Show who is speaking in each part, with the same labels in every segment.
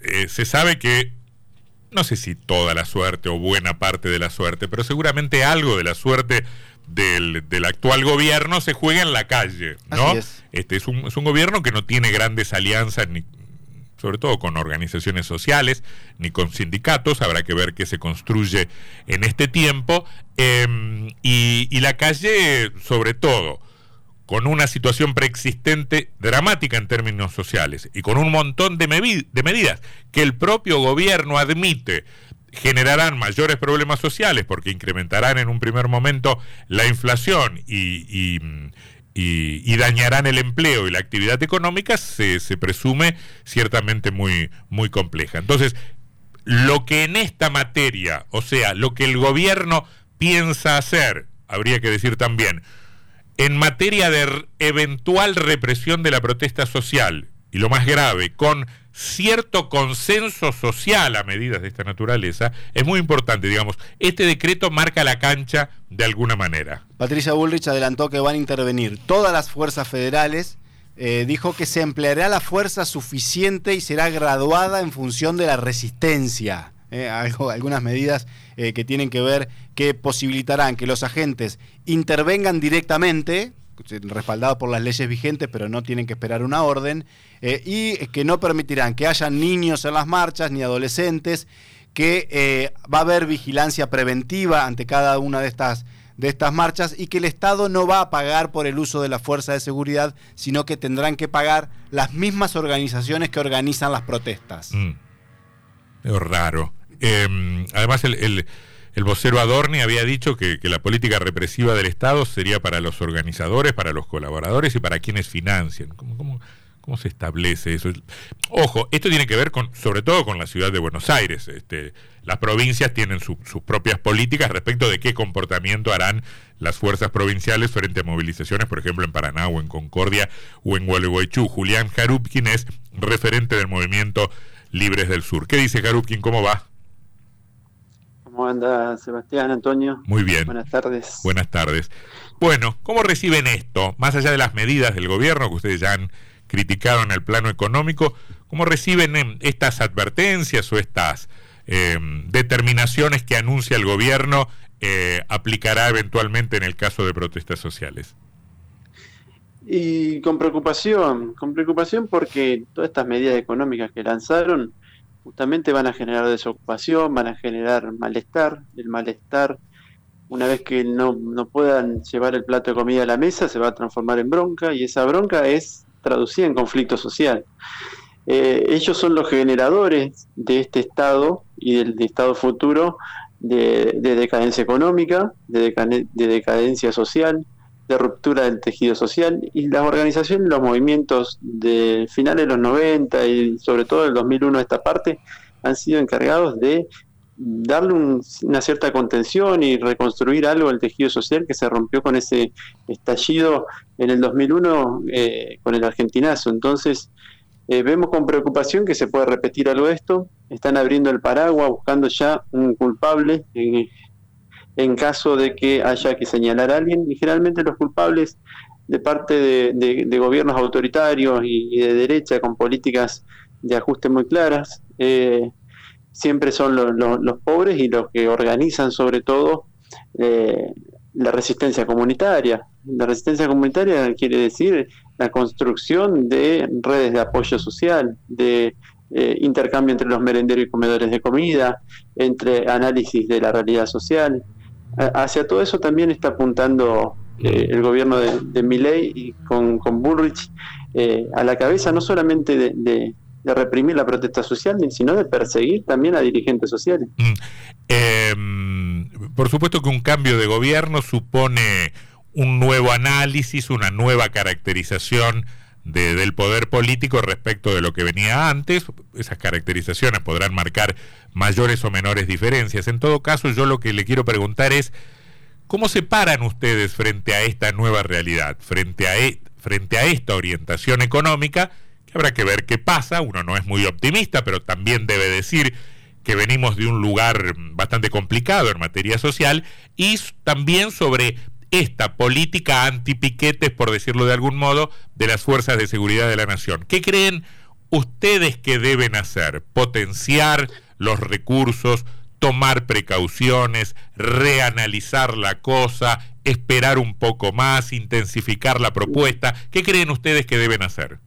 Speaker 1: eh, se sabe que, no sé si toda la suerte o buena parte de la suerte, pero seguramente algo de la suerte del, actual gobierno se juega en la calle, ¿no? Este es un, es un gobierno que no tiene grandes alianzas ni sobre todo con organizaciones sociales ni con sindicatos, habrá que ver qué se construye en este tiempo, em, y, y la calle sobre todo con una situación preexistente dramática en términos sociales y con un montón de, medidas que el propio gobierno admite generarán mayores problemas sociales porque incrementarán en un primer momento la inflación y, y, dañarán el empleo y la actividad económica, se, se, presume ciertamente muy, muy compleja. Entonces, lo que en esta materia, o sea, lo que el gobierno piensa hacer, habría que decir también, en materia de eventual represión de la protesta social, y lo más grave, con cierto consenso social a medidas de esta naturaleza, es muy importante, digamos, este decreto marca la cancha de alguna manera.
Speaker 2: Patricia Bullrich adelantó que van a intervenir todas las fuerzas federales, eh, dijo que se empleará la fuerza suficiente y será graduada en función de la resistencia. Eh, algunas medidas eh, que tienen que ver que posibilitarán que los agentes intervengan directamente, respaldados por las leyes vigentes, pero no tienen que esperar una orden, eh, y que no permitirán que haya niños en las marchas ni adolescentes, que va a haber vigilancia preventiva ante cada una de estas de estas marchas y que el Estado no va a pagar por el uso de la fuerza de seguridad, sino que tendrán que pagar las mismas organizaciones que organizan las protestas.
Speaker 1: Mm. Raro. Em, además, el, el, vocero Adorni había dicho que, la política represiva del Estado sería para los organizadores, para los colaboradores y para quienes financian. ¿Cómo, cómo, cómo se establece eso? Ojo, esto tiene que ver con, sobre todo con la ciudad de Buenos Aires. Este, las provincias tienen sus propias políticas respecto de qué comportamiento harán las fuerzas provinciales frente a movilizaciones, por ejemplo, en Paraná o en Concordia o en Gualeguaychú. Julián Jarupkin es referente del movimiento Libres del Sur. ¿Qué dice Jarupkin? ¿Cómo va?
Speaker 3: ¿Cómo anda Sebastián, Antonio?
Speaker 1: Muy bien.
Speaker 3: Buenas tardes.
Speaker 1: Buenas tardes. Bueno, ¿cómo reciben esto? Más allá de las medidas del gobierno que ustedes ya han criticado en el plano económico, ¿cómo reciben em, estas advertencias o estas em, determinaciones que anuncia el gobierno eh, aplicará eventualmente en el caso de protestas sociales?
Speaker 3: Y con preocupación, con preocupación porque todas estas medidas económicas que lanzaron justamente van a generar desocupación, van a generar malestar, el malestar, una vez que no, no puedan llevar el plato de comida a la mesa, se va a transformar en bronca y esa bronca es traducida en conflicto social. Eh, ellos son los generadores de este Estado y del Estado futuro de, decadencia económica, de, de decadencia social, de ruptura del tejido social y las organizaciones, los movimientos de finales de los 90 y sobre todo del 2001 a esta parte han sido encargados de darle una cierta contención y reconstruir algo del tejido social que se rompió con ese estallido en el 2001 eh, con el argentinazo. Entonces, eh, vemos con preocupación que se puede repetir algo de esto. Están abriendo el paraguas, buscando ya un culpable en caso de que haya que señalar a alguien, y generalmente los culpables de parte de, gobiernos autoritarios y, de derecha con políticas de ajuste muy claras, eh, siempre son los pobres y los que organizan sobre todo eh, la resistencia comunitaria. La resistencia comunitaria quiere decir la construcción de redes de apoyo social, de eh, intercambio entre los merenderos y comedores de comida, entre análisis de la realidad social, hacia todo eso también está apuntando eh, el gobierno de, de Milley y con, con Bullrich eh, a la cabeza no solamente de, reprimir la protesta social, sino de perseguir también a dirigentes sociales.
Speaker 1: Em, por supuesto que un cambio de gobierno supone un nuevo análisis, una nueva caracterización del poder político respecto de lo que venía antes. Esas caracterizaciones podrán marcar mayores o menores diferencias. En todo caso, yo lo que le quiero preguntar es, ¿cómo se paran ustedes frente a esta nueva realidad, frente a, e, frente a esta orientación económica? Que habrá que ver qué pasa. Uno no es muy optimista, pero también debe decir que venimos de un lugar bastante complicado en materia social y también sobre esta política antipiquetes, por decirlo de algún modo, de las fuerzas de seguridad de la nación. ¿Qué creen ¿Ustedes qué deben hacer? Potenciar los recursos, tomar precauciones, reanalizar la cosa, esperar un poco más, intensificar la propuesta. ¿Qué creen ustedes que deben hacer?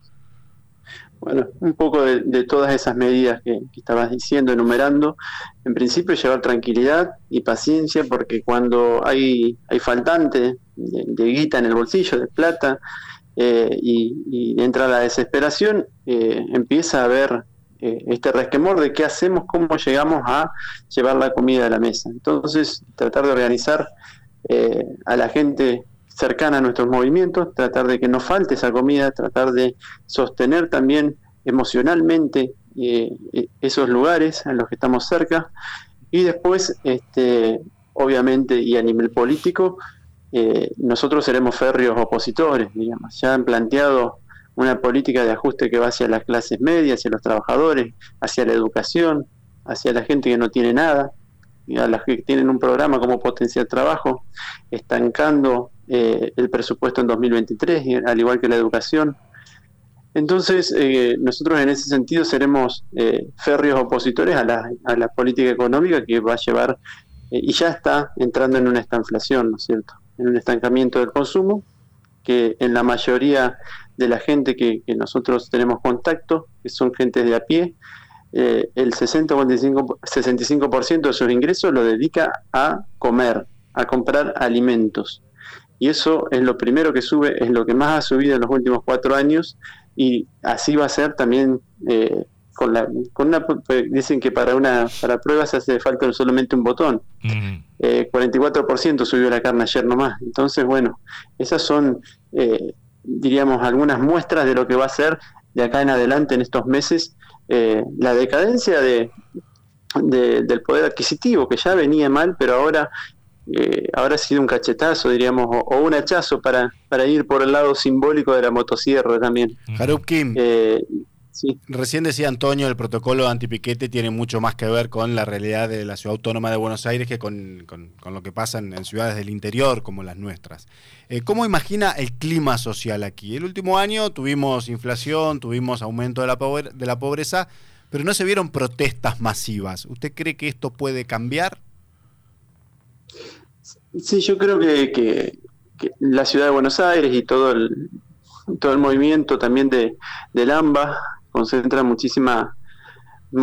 Speaker 3: Bueno, un poco de, todas esas medidas que, estabas diciendo, enumerando. En principio, llevar tranquilidad y paciencia, porque cuando hay, hay faltante de, guita en el bolsillo, de plata, eh, y, entra la desesperación, eh, empieza a haber eh, este resquemor de qué hacemos, cómo llegamos a llevar la comida a la mesa. Entonces, tratar de organizar a la gente cercana a nuestros movimientos, tratar de que no falte esa comida, tratar de sostener también emocionalmente eh, eh, esos lugares en los que estamos cerca y después, este, obviamente, y a nivel político, eh, nosotros seremos férreos opositores, digamos. Ya han planteado una política de ajuste que va hacia las clases medias, hacia los trabajadores, hacia la educación, hacia la gente que no tiene nada, y a las que tienen un programa como potencial trabajo, estancando el presupuesto en 2023, al igual que la educación. Entonces, eh, nosotros en ese sentido seremos eh, férreos opositores a la, a la, política económica que va a llevar, eh, y ya está entrando en una estanflación, ¿no es cierto? En un estancamiento del consumo, que en la mayoría de la gente que, nosotros tenemos contacto, que son gente de a pie, el 60 o 65% de sus ingresos lo dedica a comer, a comprar alimentos. Y eso es lo primero que sube, es lo que más ha subido en los últimos cuatro años. Y así va a ser también eh, con la con una pues, dicen que para una para pruebas hace falta solamente un botón. 44% mm. eh, subió la carne ayer nomás. Entonces bueno esas son eh, diríamos algunas muestras de lo que va a ser de acá en adelante en estos meses la decadencia de, del poder adquisitivo que ya venía mal pero ahora eh, habrá sido un cachetazo, diríamos, o, un hachazo para, para ir por el lado simbólico de la motosierra también.
Speaker 2: Harup Kim, eh, recién decía Antonio, el protocolo antipiquete tiene mucho más que ver con la realidad de la ciudad autónoma de Buenos Aires que con, lo que pasa en, ciudades del interior como las nuestras. Eh, ¿Cómo imagina el clima social aquí? El último año tuvimos inflación, tuvimos aumento de la, de la pobreza, pero no se vieron protestas masivas. ¿Usted cree que esto puede cambiar?
Speaker 3: Sí, yo creo que, la ciudad de Buenos Aires y todo el, todo el movimiento también de, del AMBA concentra muchísima,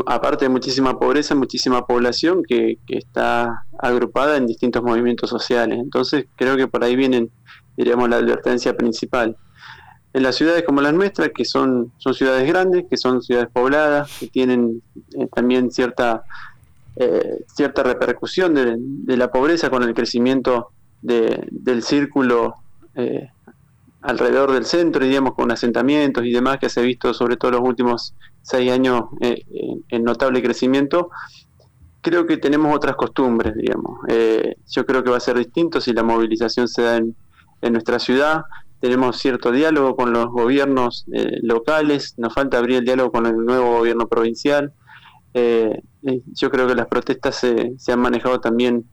Speaker 3: aparte de muchísima pobreza, muchísima población que, está agrupada en distintos movimientos sociales. Entonces creo que por ahí vienen, diríamos, la advertencia principal. En las ciudades como las nuestras, que son, son ciudades grandes, que son ciudades pobladas, que tienen eh, también cierta eh, cierta repercusión de, la pobreza con el crecimiento del círculo eh, alrededor del centro, digamos, con asentamientos y demás que se ha visto sobre todo los últimos seis años eh, en notable crecimiento, creo que tenemos otras costumbres, digamos. yo creo que va a ser distinto si la movilización se da en, en nuestra ciudad. Tenemos cierto diálogo con los gobiernos locales, nos falta abrir el diálogo con el nuevo gobierno provincial. Eh, yo creo que las protestas se, se han manejado también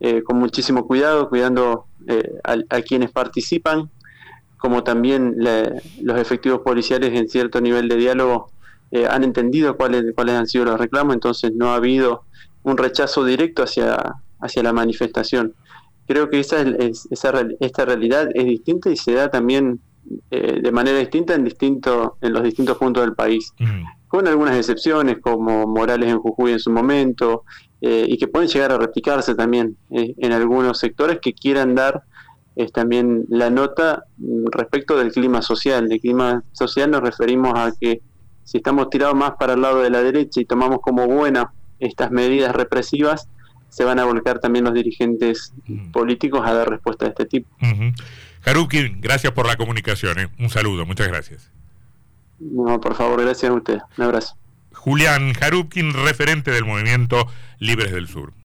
Speaker 3: eh, con muchísimo cuidado, cuidando eh, a, quienes participan, como también los efectivos policiales en cierto nivel de diálogo han entendido cuáles, cuáles han sido los reclamos, entonces no ha habido un rechazo directo hacia, hacia la manifestación. Creo que esa, es, esa esta realidad es distinta y se da también de manera distinta en, distinto, en los distintos puntos del país. Con algunas excepciones como Morales en Jujuy en su momento, eh, y que pueden llegar a replicarse también eh, en algunos sectores que quieran dar eh, también la nota respecto del clima social. De clima social nos referimos a que si estamos tirados más para el lado de la derecha y tomamos como buenas estas medidas represivas, se van a volcar también los dirigentes mm. políticos a dar respuesta de este tipo.
Speaker 1: Haruki, gracias por la comunicación. Un saludo, muchas gracias.
Speaker 3: No, por favor, gracias a usted. Un abrazo.
Speaker 1: Julián Jarupkin, referente del movimiento Libres del Sur.